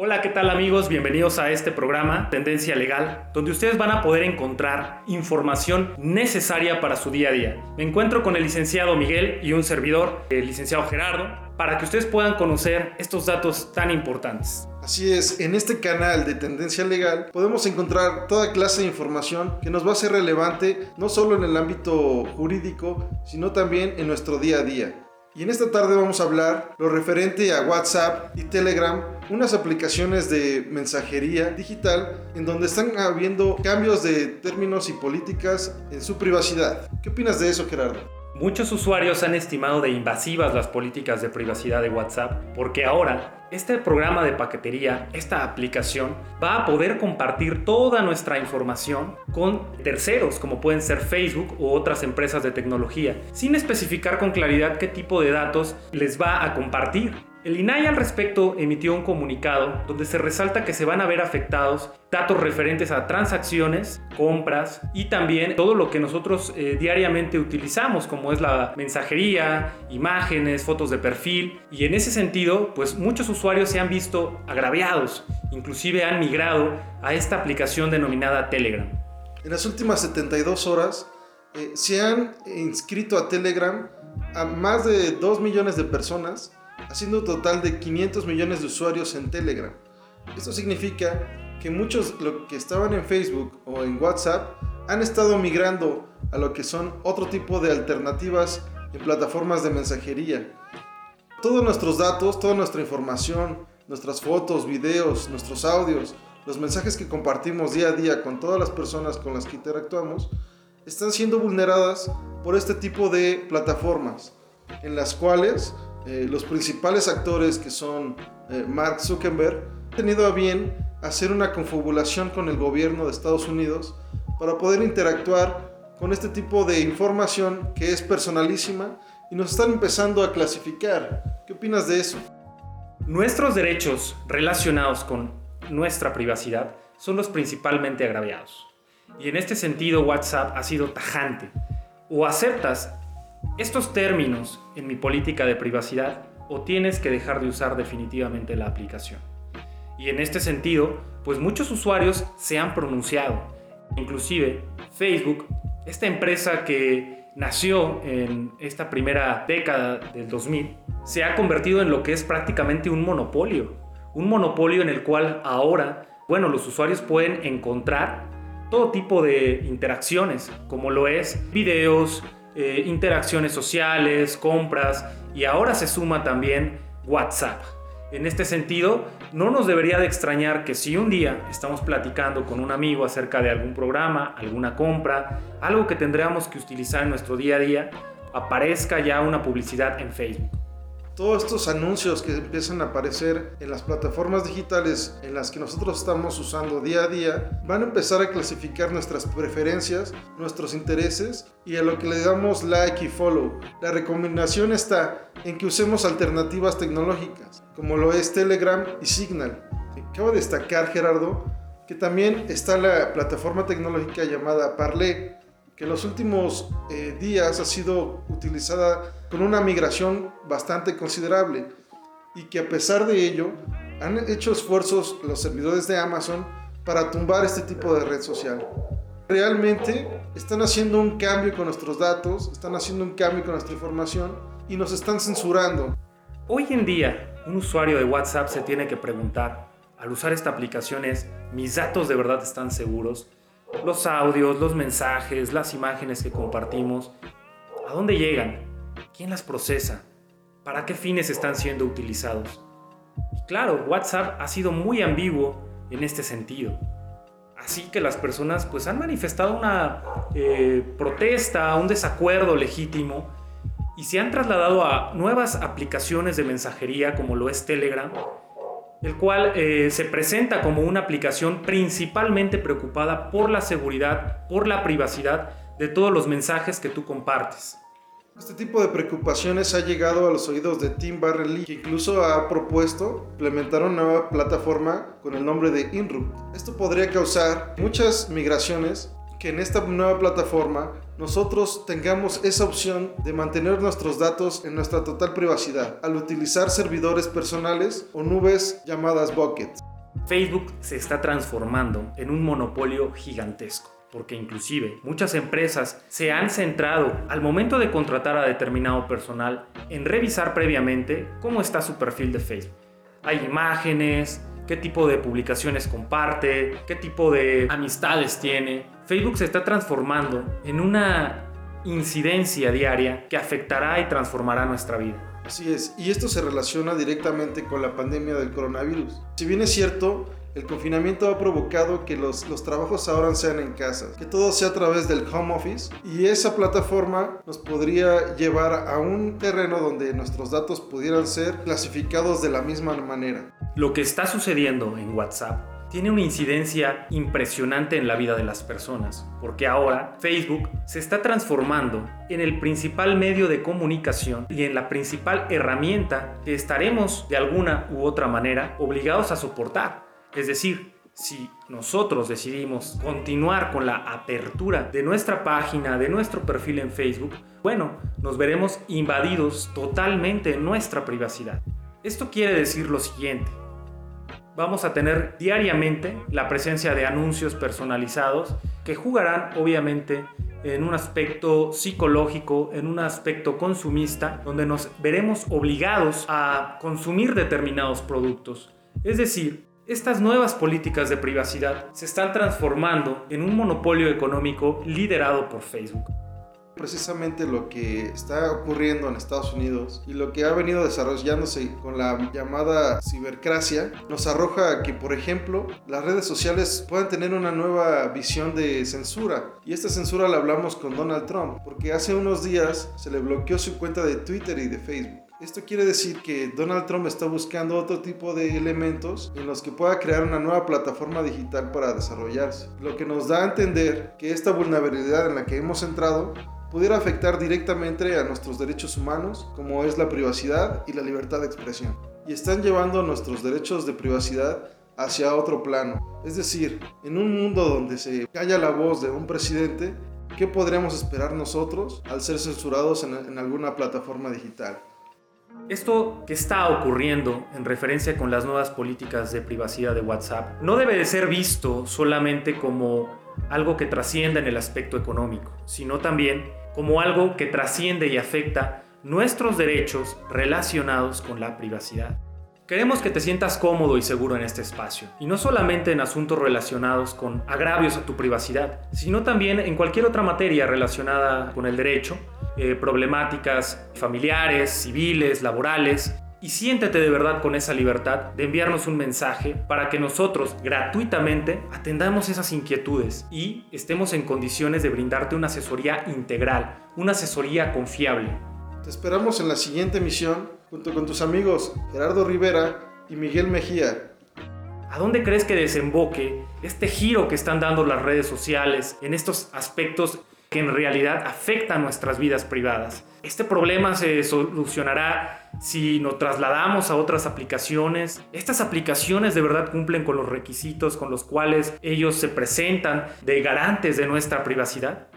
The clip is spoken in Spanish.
Hola, ¿qué tal amigos? Bienvenidos a este programa Tendencia Legal, donde ustedes van a poder encontrar información necesaria para su día a día. Me encuentro con el licenciado Miguel y un servidor, el licenciado Gerardo, para que ustedes puedan conocer estos datos tan importantes. Así es, en este canal de Tendencia Legal podemos encontrar toda clase de información que nos va a ser relevante no solo en el ámbito jurídico, sino también en nuestro día a día. Y en esta tarde vamos a hablar lo referente a WhatsApp y Telegram, unas aplicaciones de mensajería digital en donde están habiendo cambios de términos y políticas en su privacidad. ¿Qué opinas de eso, Gerardo? Muchos usuarios han estimado de invasivas las políticas de privacidad de WhatsApp porque ahora este programa de paquetería, esta aplicación, va a poder compartir toda nuestra información con terceros, como pueden ser Facebook u otras empresas de tecnología, sin especificar con claridad qué tipo de datos les va a compartir. El INAI al respecto emitió un comunicado donde se resalta que se van a ver afectados datos referentes a transacciones, compras y también todo lo que nosotros eh, diariamente utilizamos como es la mensajería, imágenes, fotos de perfil y en ese sentido pues muchos usuarios se han visto agraviados, inclusive han migrado a esta aplicación denominada Telegram. En las últimas 72 horas eh, se han inscrito a Telegram a más de 2 millones de personas haciendo un total de 500 millones de usuarios en Telegram. Esto significa que muchos que estaban en Facebook o en WhatsApp han estado migrando a lo que son otro tipo de alternativas en plataformas de mensajería. Todos nuestros datos, toda nuestra información, nuestras fotos, videos, nuestros audios, los mensajes que compartimos día a día con todas las personas con las que interactuamos, están siendo vulneradas por este tipo de plataformas, en las cuales eh, los principales actores que son eh, Mark Zuckerberg han tenido a bien hacer una confabulación con el gobierno de Estados Unidos para poder interactuar con este tipo de información que es personalísima y nos están empezando a clasificar. ¿Qué opinas de eso? Nuestros derechos relacionados con nuestra privacidad son los principalmente agraviados. Y en este sentido WhatsApp ha sido tajante. O aceptas estos términos en mi política de privacidad o tienes que dejar de usar definitivamente la aplicación. Y en este sentido, pues muchos usuarios se han pronunciado. Inclusive Facebook, esta empresa que nació en esta primera década del 2000, se ha convertido en lo que es prácticamente un monopolio. Un monopolio en el cual ahora, bueno, los usuarios pueden encontrar todo tipo de interacciones, como lo es videos, eh, interacciones sociales, compras y ahora se suma también WhatsApp. En este sentido, no nos debería de extrañar que si un día estamos platicando con un amigo acerca de algún programa, alguna compra, algo que tendríamos que utilizar en nuestro día a día, aparezca ya una publicidad en Facebook todos estos anuncios que empiezan a aparecer en las plataformas digitales en las que nosotros estamos usando día a día van a empezar a clasificar nuestras preferencias, nuestros intereses y a lo que le damos like y follow. La recomendación está en que usemos alternativas tecnológicas como lo es Telegram y Signal. Acabo de destacar Gerardo que también está la plataforma tecnológica llamada Parler que en los últimos eh, días ha sido utilizada con una migración bastante considerable y que a pesar de ello han hecho esfuerzos los servidores de Amazon para tumbar este tipo de red social. Realmente están haciendo un cambio con nuestros datos, están haciendo un cambio con nuestra información y nos están censurando. Hoy en día, un usuario de WhatsApp se tiene que preguntar, al usar esta aplicación es, ¿mis datos de verdad están seguros? Los audios, los mensajes, las imágenes que compartimos, ¿a dónde llegan? ¿Quién las procesa? ¿Para qué fines están siendo utilizados? Y claro, WhatsApp ha sido muy ambiguo en este sentido. Así que las personas pues han manifestado una eh, protesta, un desacuerdo legítimo y se han trasladado a nuevas aplicaciones de mensajería como lo es Telegram el cual eh, se presenta como una aplicación principalmente preocupada por la seguridad, por la privacidad de todos los mensajes que tú compartes. Este tipo de preocupaciones ha llegado a los oídos de Tim Barrelly, que incluso ha propuesto implementar una nueva plataforma con el nombre de InRoot. Esto podría causar muchas migraciones que en esta nueva plataforma nosotros tengamos esa opción de mantener nuestros datos en nuestra total privacidad al utilizar servidores personales o nubes llamadas buckets. Facebook se está transformando en un monopolio gigantesco porque inclusive muchas empresas se han centrado al momento de contratar a determinado personal en revisar previamente cómo está su perfil de Facebook. Hay imágenes, qué tipo de publicaciones comparte, qué tipo de amistades tiene. Facebook se está transformando en una incidencia diaria que afectará y transformará nuestra vida. Así es, y esto se relaciona directamente con la pandemia del coronavirus. Si bien es cierto, el confinamiento ha provocado que los, los, trabajos ahora sean en casa, que todo sea a través del home office y esa plataforma nos podría llevar a un terreno donde nuestros datos pudieran ser clasificados de la misma manera. Lo que está sucediendo en WhatsApp tiene una incidencia impresionante en la vida de las personas, porque ahora Facebook se está transformando en el principal medio de comunicación y en la principal herramienta que estaremos de alguna u otra manera obligados a soportar. Es decir, si nosotros decidimos continuar con la apertura de nuestra página, de nuestro perfil en Facebook, bueno, nos veremos invadidos totalmente en nuestra privacidad. Esto quiere decir lo siguiente. Vamos a tener diariamente la presencia de anuncios personalizados que jugarán obviamente en un aspecto psicológico, en un aspecto consumista, donde nos veremos obligados a consumir determinados productos. Es decir, estas nuevas políticas de privacidad se están transformando en un monopolio económico liderado por Facebook. Precisamente lo que está ocurriendo en Estados Unidos y lo que ha venido desarrollándose con la llamada cibercracia nos arroja que, por ejemplo, las redes sociales puedan tener una nueva visión de censura. Y esta censura la hablamos con Donald Trump, porque hace unos días se le bloqueó su cuenta de Twitter y de Facebook. Esto quiere decir que Donald Trump está buscando otro tipo de elementos en los que pueda crear una nueva plataforma digital para desarrollarse. Lo que nos da a entender que esta vulnerabilidad en la que hemos entrado pudiera afectar directamente a nuestros derechos humanos, como es la privacidad y la libertad de expresión. Y están llevando nuestros derechos de privacidad hacia otro plano. Es decir, en un mundo donde se calla la voz de un presidente, ¿qué podríamos esperar nosotros al ser censurados en, en alguna plataforma digital? Esto que está ocurriendo en referencia con las nuevas políticas de privacidad de WhatsApp no debe de ser visto solamente como algo que trascienda en el aspecto económico, sino también como algo que trasciende y afecta nuestros derechos relacionados con la privacidad. Queremos que te sientas cómodo y seguro en este espacio, y no solamente en asuntos relacionados con agravios a tu privacidad, sino también en cualquier otra materia relacionada con el derecho, eh, problemáticas familiares, civiles, laborales, y siéntete de verdad con esa libertad de enviarnos un mensaje para que nosotros gratuitamente atendamos esas inquietudes y estemos en condiciones de brindarte una asesoría integral, una asesoría confiable. Te esperamos en la siguiente emisión junto con tus amigos Gerardo Rivera y Miguel Mejía. ¿A dónde crees que desemboque este giro que están dando las redes sociales en estos aspectos que en realidad afectan nuestras vidas privadas? Este problema se solucionará si nos trasladamos a otras aplicaciones. Estas aplicaciones de verdad cumplen con los requisitos con los cuales ellos se presentan de garantes de nuestra privacidad.